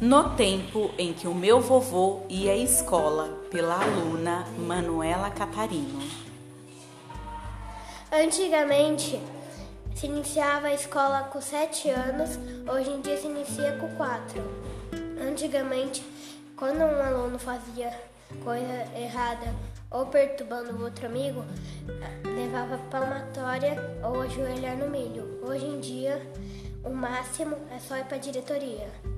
No tempo em que o meu vovô ia à escola, pela aluna Manuela Catarino. Antigamente se iniciava a escola com 7 anos, hoje em dia se inicia com 4. Antigamente, quando um aluno fazia coisa errada ou perturbando o outro amigo, levava palmatória ou ajoelhar no milho. Hoje em dia, o máximo é só ir para a diretoria.